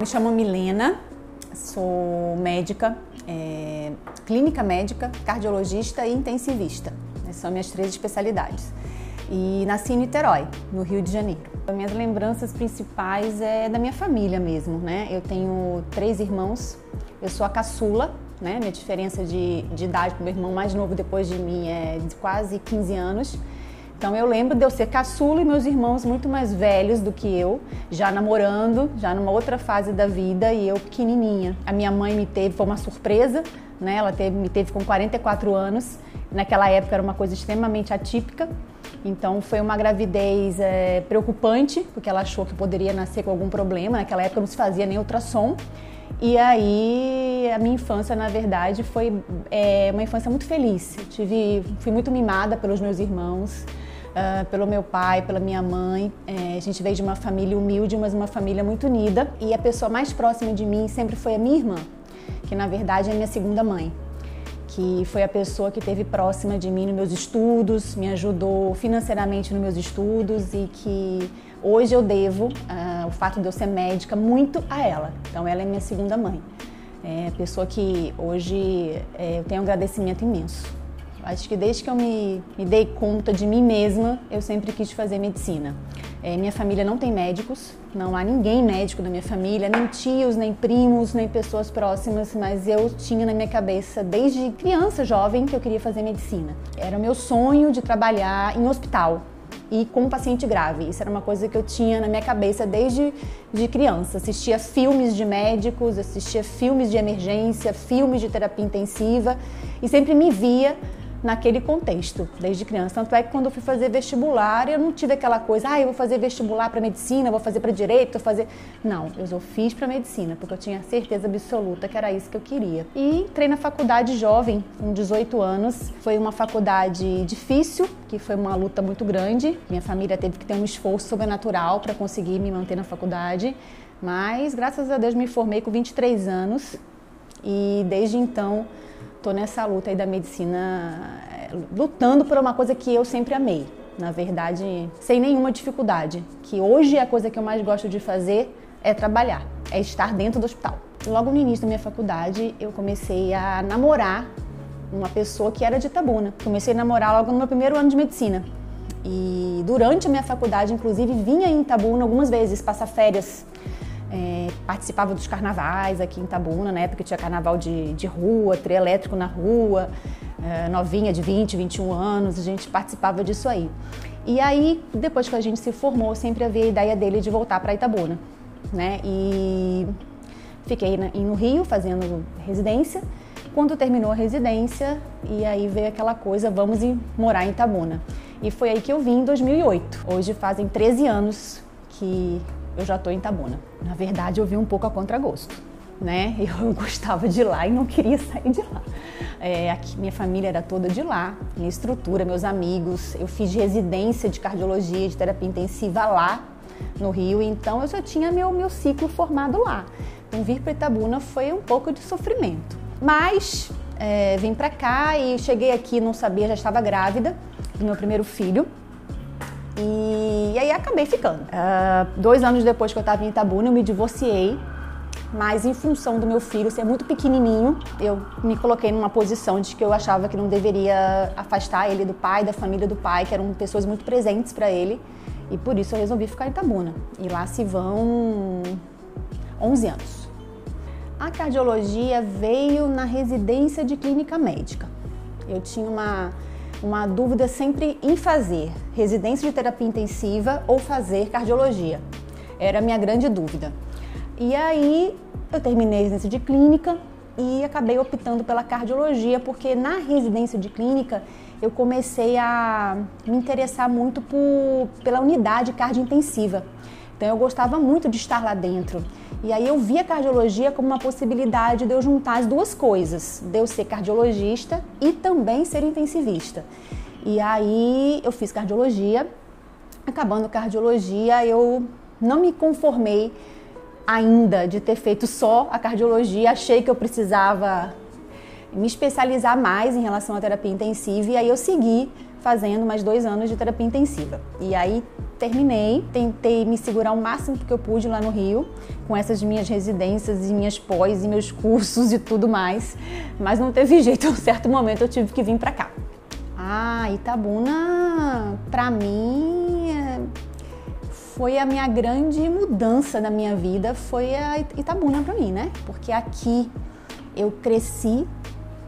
Me chamo Milena, sou médica, é, clínica médica, cardiologista e intensivista. Essas são minhas três especialidades. E nasci em Niterói, no Rio de Janeiro. As minhas lembranças principais é da minha família mesmo, né? Eu tenho três irmãos, eu sou a caçula, né? Minha diferença de, de idade com o meu irmão mais novo depois de mim é de quase 15 anos. Então eu lembro de eu ser caçula e meus irmãos muito mais velhos do que eu, já namorando, já numa outra fase da vida e eu pequenininha. A minha mãe me teve, foi uma surpresa, né? Ela teve, me teve com 44 anos. Naquela época era uma coisa extremamente atípica. Então foi uma gravidez é, preocupante, porque ela achou que poderia nascer com algum problema. Naquela época não se fazia nem ultrassom. E aí a minha infância, na verdade, foi é, uma infância muito feliz. Eu tive, fui muito mimada pelos meus irmãos uh, pelo meu pai, pela minha mãe. É, a gente veio de uma família humilde, mas uma família muito unida. E a pessoa mais próxima de mim sempre foi a minha irmã, que na verdade é minha segunda mãe que foi a pessoa que teve próxima de mim nos meus estudos, me ajudou financeiramente nos meus estudos e que hoje eu devo uh, o fato de eu ser médica muito a ela. Então ela é minha segunda mãe. É pessoa que hoje é, eu tenho um agradecimento imenso. Acho que desde que eu me, me dei conta de mim mesma, eu sempre quis fazer medicina. É, minha família não tem médicos, não há ninguém médico na minha família, nem tios, nem primos, nem pessoas próximas, mas eu tinha na minha cabeça, desde criança, jovem, que eu queria fazer medicina. Era o meu sonho de trabalhar em hospital e com um paciente grave. Isso era uma coisa que eu tinha na minha cabeça desde de criança. Assistia filmes de médicos, assistia filmes de emergência, filmes de terapia intensiva e sempre me via naquele contexto, desde criança. Tanto é que quando eu fui fazer vestibular, eu não tive aquela coisa, ah, eu vou fazer vestibular para medicina, vou fazer para direito, vou fazer. Não, eu só fiz para medicina, porque eu tinha certeza absoluta que era isso que eu queria. E entrei na faculdade jovem, com 18 anos. Foi uma faculdade difícil, que foi uma luta muito grande. Minha família teve que ter um esforço sobrenatural para conseguir me manter na faculdade. Mas, graças a Deus, me formei com 23 anos e desde então estou nessa luta aí da medicina, é, lutando por uma coisa que eu sempre amei. Na verdade, sem nenhuma dificuldade. Que hoje a coisa que eu mais gosto de fazer é trabalhar, é estar dentro do hospital. Logo no início da minha faculdade, eu comecei a namorar uma pessoa que era de Itabuna. Comecei a namorar logo no meu primeiro ano de medicina. E durante a minha faculdade, inclusive, vinha em Itabuna algumas vezes passar férias participava dos carnavais aqui em Tabuna, na época tinha carnaval de, de rua, trio elétrico na rua, é, novinha de 20, 21 anos, a gente participava disso aí. E aí, depois que a gente se formou, sempre havia a ideia dele de voltar para Itabuna, né? E fiquei no Rio fazendo residência. Quando terminou a residência, e aí veio aquela coisa, vamos morar em Itabuna. E foi aí que eu vim em 2008. Hoje fazem 13 anos que eu já estou em Tabuna. Na verdade, eu vim um pouco a contragosto, né? Eu gostava de lá e não queria sair de lá. É, aqui, minha família era toda de lá, minha estrutura, meus amigos. Eu fiz residência de cardiologia, de terapia intensiva lá no Rio, então eu já tinha meu, meu ciclo formado lá. Então, vir para Itabuna foi um pouco de sofrimento. Mas é, vim para cá e cheguei aqui, não sabia, já estava grávida do meu primeiro filho. E, e aí acabei ficando. Uh, dois anos depois que eu estava em Itabuna, eu me divorciei. Mas em função do meu filho ser muito pequenininho, eu me coloquei numa posição de que eu achava que não deveria afastar ele do pai, da família do pai, que eram pessoas muito presentes para ele. E por isso eu resolvi ficar em Itabuna. E lá se vão 11 anos. A cardiologia veio na residência de clínica médica. Eu tinha uma uma dúvida sempre em fazer residência de terapia intensiva ou fazer cardiologia. Era a minha grande dúvida. E aí eu terminei a residência de clínica e acabei optando pela cardiologia, porque na residência de clínica eu comecei a me interessar muito por, pela unidade cardiointensiva. Então eu gostava muito de estar lá dentro. E aí eu vi a cardiologia como uma possibilidade de eu juntar as duas coisas, de eu ser cardiologista e também ser intensivista. E aí eu fiz cardiologia. Acabando cardiologia, eu não me conformei ainda de ter feito só a cardiologia, achei que eu precisava me especializar mais em relação à terapia intensiva e aí eu segui fazendo mais dois anos de terapia intensiva. E aí terminei, tentei me segurar o máximo que eu pude lá no Rio, com essas minhas residências e minhas pós e meus cursos e tudo mais, mas não teve jeito, em um certo momento eu tive que vir para cá. Ah, Itabuna, para mim, foi a minha grande mudança na minha vida, foi a Itabuna para mim, né? Porque aqui eu cresci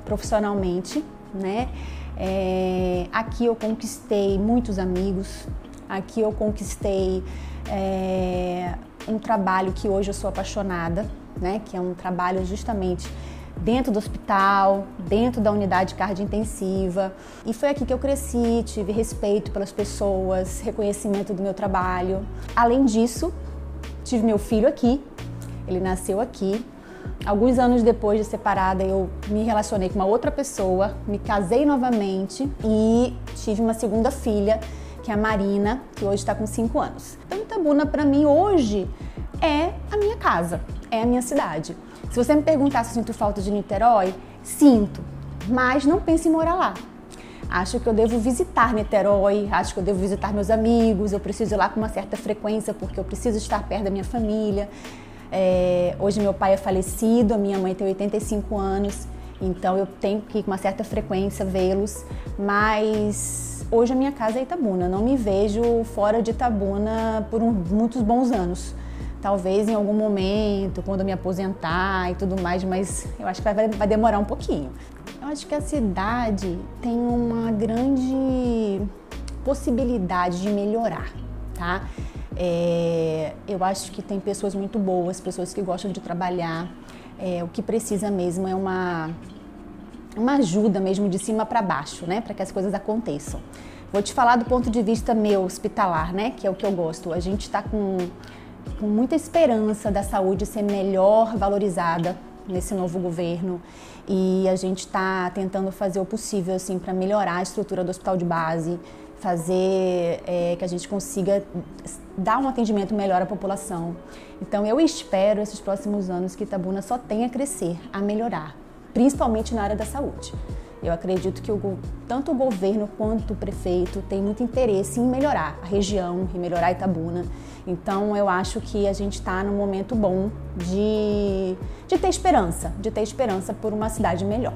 profissionalmente, né? É, aqui eu conquistei muitos amigos, aqui eu conquistei é, um trabalho que hoje eu sou apaixonada, né? Que é um trabalho justamente dentro do hospital, dentro da unidade cardio-intensiva. E foi aqui que eu cresci, tive respeito pelas pessoas, reconhecimento do meu trabalho. Além disso, tive meu filho aqui, ele nasceu aqui, Alguns anos depois de separada, eu me relacionei com uma outra pessoa, me casei novamente e tive uma segunda filha, que é a Marina, que hoje está com 5 anos. Então, Itabuna, para mim, hoje é a minha casa, é a minha cidade. Se você me perguntar se eu sinto falta de Niterói, sinto, mas não pense em morar lá. Acho que eu devo visitar Niterói, acho que eu devo visitar meus amigos, eu preciso ir lá com uma certa frequência porque eu preciso estar perto da minha família. É, hoje meu pai é falecido, a minha mãe tem 85 anos, então eu tenho que com uma certa frequência vê-los, mas hoje a minha casa é Itabuna, não me vejo fora de Itabuna por um, muitos bons anos. Talvez em algum momento, quando me aposentar e tudo mais, mas eu acho que vai, vai demorar um pouquinho. Eu acho que a cidade tem uma grande possibilidade de melhorar, tá? É, eu acho que tem pessoas muito boas, pessoas que gostam de trabalhar. É, o que precisa mesmo é uma, uma ajuda mesmo de cima para baixo, né, para que as coisas aconteçam. Vou te falar do ponto de vista meu hospitalar, né, que é o que eu gosto. A gente está com, com muita esperança da saúde ser melhor valorizada nesse novo governo e a gente está tentando fazer o possível assim para melhorar a estrutura do hospital de base, fazer é, que a gente consiga dar um atendimento melhor à população. Então eu espero esses próximos anos que Itabuna só tenha a crescer, a melhorar, principalmente na área da saúde. Eu acredito que o, tanto o governo quanto o prefeito têm muito interesse em melhorar a região e melhorar Itabuna. Então eu acho que a gente está num momento bom de, de ter esperança, de ter esperança por uma cidade melhor.